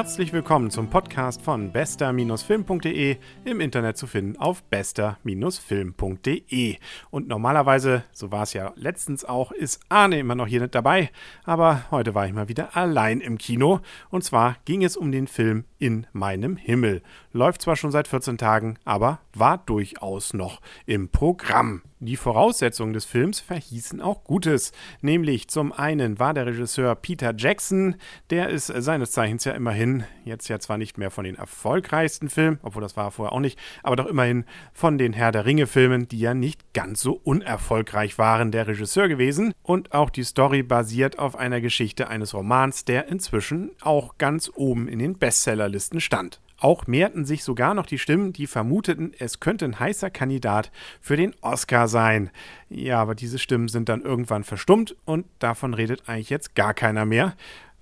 Herzlich willkommen zum Podcast von bester-film.de, im Internet zu finden auf bester-film.de. Und normalerweise, so war es ja letztens auch, ist Arne immer noch hier nicht dabei, aber heute war ich mal wieder allein im Kino. Und zwar ging es um den Film In meinem Himmel. Läuft zwar schon seit 14 Tagen, aber war durchaus noch im Programm. Die Voraussetzungen des Films verhießen auch Gutes. Nämlich zum einen war der Regisseur Peter Jackson, der ist seines Zeichens ja immerhin, jetzt ja zwar nicht mehr von den erfolgreichsten Filmen, obwohl das war er vorher auch nicht, aber doch immerhin von den Herr der Ringe-Filmen, die ja nicht ganz so unerfolgreich waren, der Regisseur gewesen. Und auch die Story basiert auf einer Geschichte eines Romans, der inzwischen auch ganz oben in den Bestsellerlisten stand. Auch mehrten sich sogar noch die Stimmen, die vermuteten, es könnte ein heißer Kandidat für den Oscar sein. Ja, aber diese Stimmen sind dann irgendwann verstummt und davon redet eigentlich jetzt gar keiner mehr.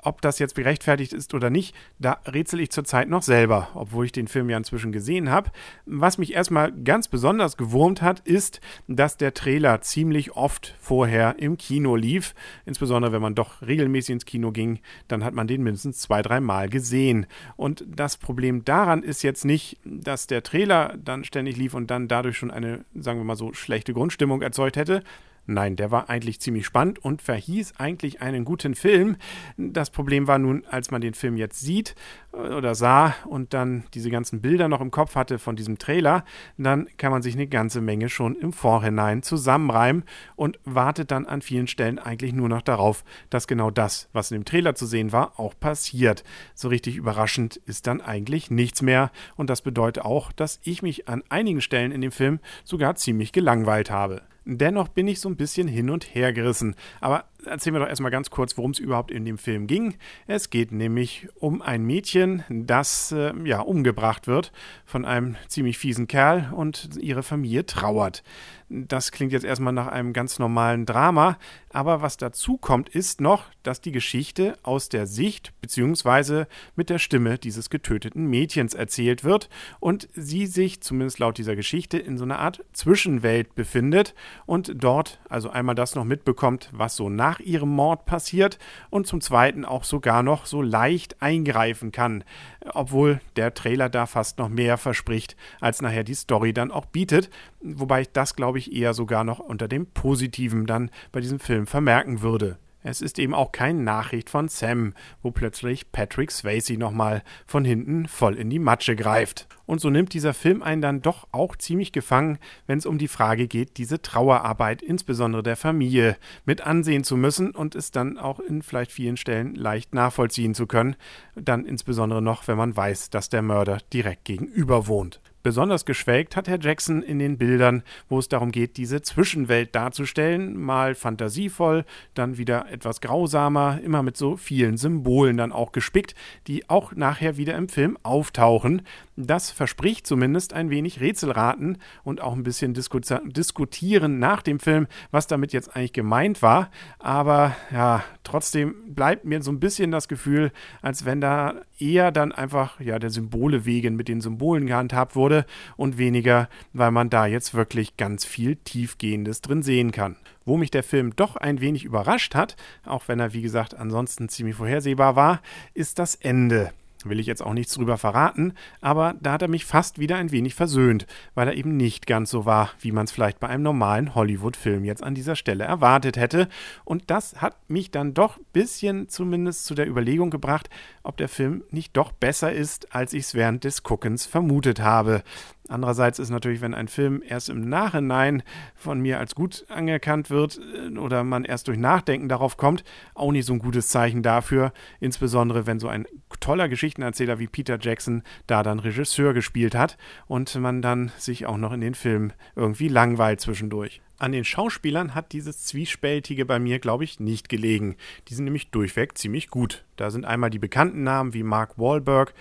Ob das jetzt gerechtfertigt ist oder nicht, da rätsel ich zurzeit noch selber, obwohl ich den Film ja inzwischen gesehen habe. Was mich erstmal ganz besonders gewurmt hat, ist, dass der Trailer ziemlich oft vorher im Kino lief. Insbesondere wenn man doch regelmäßig ins Kino ging, dann hat man den mindestens zwei, drei Mal gesehen. Und das Problem daran ist jetzt nicht, dass der Trailer dann ständig lief und dann dadurch schon eine, sagen wir mal so, schlechte Grundstimmung erzeugt hätte, Nein, der war eigentlich ziemlich spannend und verhieß eigentlich einen guten Film. Das Problem war nun, als man den Film jetzt sieht äh, oder sah und dann diese ganzen Bilder noch im Kopf hatte von diesem Trailer, dann kann man sich eine ganze Menge schon im Vorhinein zusammenreimen und wartet dann an vielen Stellen eigentlich nur noch darauf, dass genau das, was in dem Trailer zu sehen war, auch passiert. So richtig überraschend ist dann eigentlich nichts mehr und das bedeutet auch, dass ich mich an einigen Stellen in dem Film sogar ziemlich gelangweilt habe. Dennoch bin ich so ein bisschen hin und her gerissen. Aber erzählen wir doch erstmal ganz kurz, worum es überhaupt in dem Film ging. Es geht nämlich um ein Mädchen, das äh, ja umgebracht wird von einem ziemlich fiesen Kerl und ihre Familie trauert. Das klingt jetzt erstmal nach einem ganz normalen Drama, aber was dazu kommt, ist noch, dass die Geschichte aus der Sicht bzw. mit der Stimme dieses getöteten Mädchens erzählt wird und sie sich, zumindest laut dieser Geschichte, in so einer Art Zwischenwelt befindet und dort also einmal das noch mitbekommt, was so nach ihrem Mord passiert und zum Zweiten auch sogar noch so leicht eingreifen kann, obwohl der Trailer da fast noch mehr verspricht, als nachher die Story dann auch bietet, wobei ich das glaube ich eher sogar noch unter dem Positiven dann bei diesem Film vermerken würde. Es ist eben auch keine Nachricht von Sam, wo plötzlich Patrick Swayze nochmal von hinten voll in die Matsche greift. Und so nimmt dieser Film einen dann doch auch ziemlich gefangen, wenn es um die Frage geht, diese Trauerarbeit, insbesondere der Familie, mit ansehen zu müssen und es dann auch in vielleicht vielen Stellen leicht nachvollziehen zu können. Dann insbesondere noch, wenn man weiß, dass der Mörder direkt gegenüber wohnt. Besonders geschwelgt hat Herr Jackson in den Bildern, wo es darum geht, diese Zwischenwelt darzustellen, mal fantasievoll, dann wieder etwas grausamer, immer mit so vielen Symbolen dann auch gespickt, die auch nachher wieder im Film auftauchen. Das verspricht zumindest ein wenig Rätselraten und auch ein bisschen disku diskutieren nach dem Film, was damit jetzt eigentlich gemeint war. Aber ja, trotzdem bleibt mir so ein bisschen das Gefühl, als wenn da eher dann einfach ja der Symbole wegen mit den Symbolen gehandhabt wurde und weniger, weil man da jetzt wirklich ganz viel Tiefgehendes drin sehen kann. Wo mich der Film doch ein wenig überrascht hat, auch wenn er wie gesagt ansonsten ziemlich vorhersehbar war, ist das Ende will ich jetzt auch nichts drüber verraten, aber da hat er mich fast wieder ein wenig versöhnt, weil er eben nicht ganz so war, wie man es vielleicht bei einem normalen Hollywood-Film jetzt an dieser Stelle erwartet hätte. Und das hat mich dann doch ein bisschen zumindest zu der Überlegung gebracht, ob der Film nicht doch besser ist, als ich es während des Guckens vermutet habe. Andererseits ist natürlich, wenn ein Film erst im Nachhinein von mir als gut anerkannt wird äh, oder man erst durch Nachdenken darauf kommt, auch nicht so ein gutes Zeichen dafür. Insbesondere, wenn so ein toller Geschichtenerzähler wie Peter Jackson da dann Regisseur gespielt hat und man dann sich auch noch in den Film irgendwie langweilt zwischendurch. An den Schauspielern hat dieses Zwiespältige bei mir, glaube ich, nicht gelegen. Die sind nämlich durchweg ziemlich gut. Da sind einmal die bekannten Namen wie Mark Wahlberg,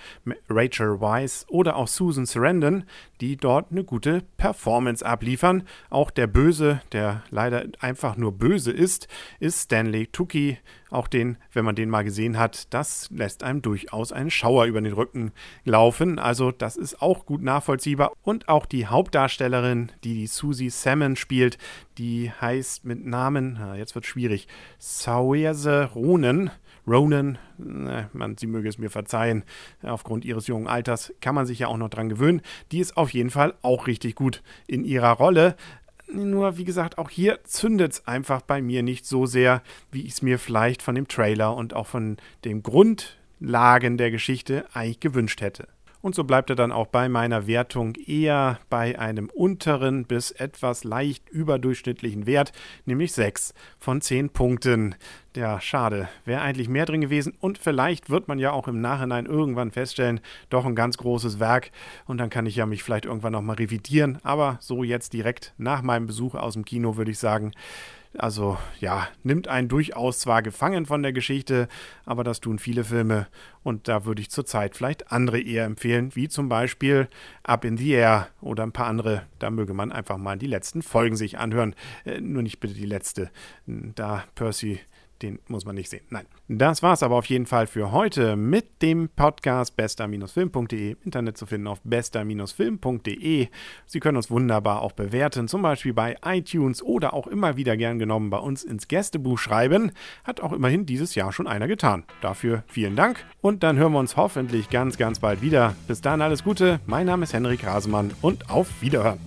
Rachel Weisz oder auch Susan Sarandon, die dort eine gute Performance abliefern. Auch der Böse, der leider einfach nur böse ist, ist Stanley Tucci. Auch den, wenn man den mal gesehen hat, das lässt einem durchaus einen Schauer über den Rücken laufen. Also das ist auch gut nachvollziehbar. Und auch die Hauptdarstellerin, die die Susie Salmon spielt, die heißt mit Namen, jetzt wird schwierig, Saoirse Ronen Ronan, man, sie möge es mir verzeihen, aufgrund ihres jungen Alters kann man sich ja auch noch dran gewöhnen. Die ist auf jeden Fall auch richtig gut in ihrer Rolle. Nur, wie gesagt, auch hier zündet es einfach bei mir nicht so sehr, wie ich es mir vielleicht von dem Trailer und auch von den Grundlagen der Geschichte eigentlich gewünscht hätte. Und so bleibt er dann auch bei meiner Wertung eher bei einem unteren bis etwas leicht überdurchschnittlichen Wert, nämlich 6 von 10 Punkten. Ja, schade. Wäre eigentlich mehr drin gewesen und vielleicht wird man ja auch im Nachhinein irgendwann feststellen, doch ein ganz großes Werk und dann kann ich ja mich vielleicht irgendwann nochmal revidieren. Aber so jetzt direkt nach meinem Besuch aus dem Kino würde ich sagen, also ja, nimmt einen durchaus zwar gefangen von der Geschichte, aber das tun viele Filme und da würde ich zurzeit vielleicht andere eher empfehlen, wie zum Beispiel Up in the Air oder ein paar andere. Da möge man einfach mal die letzten Folgen sich anhören. Äh, nur nicht bitte die letzte. Da Percy den muss man nicht sehen. Nein. Das war es aber auf jeden Fall für heute mit dem Podcast bester-film.de. Internet zu finden auf bester-film.de. Sie können uns wunderbar auch bewerten, zum Beispiel bei iTunes oder auch immer wieder gern genommen bei uns ins Gästebuch schreiben. Hat auch immerhin dieses Jahr schon einer getan. Dafür vielen Dank und dann hören wir uns hoffentlich ganz, ganz bald wieder. Bis dann alles Gute. Mein Name ist Henrik Rasemann und auf Wiederhören.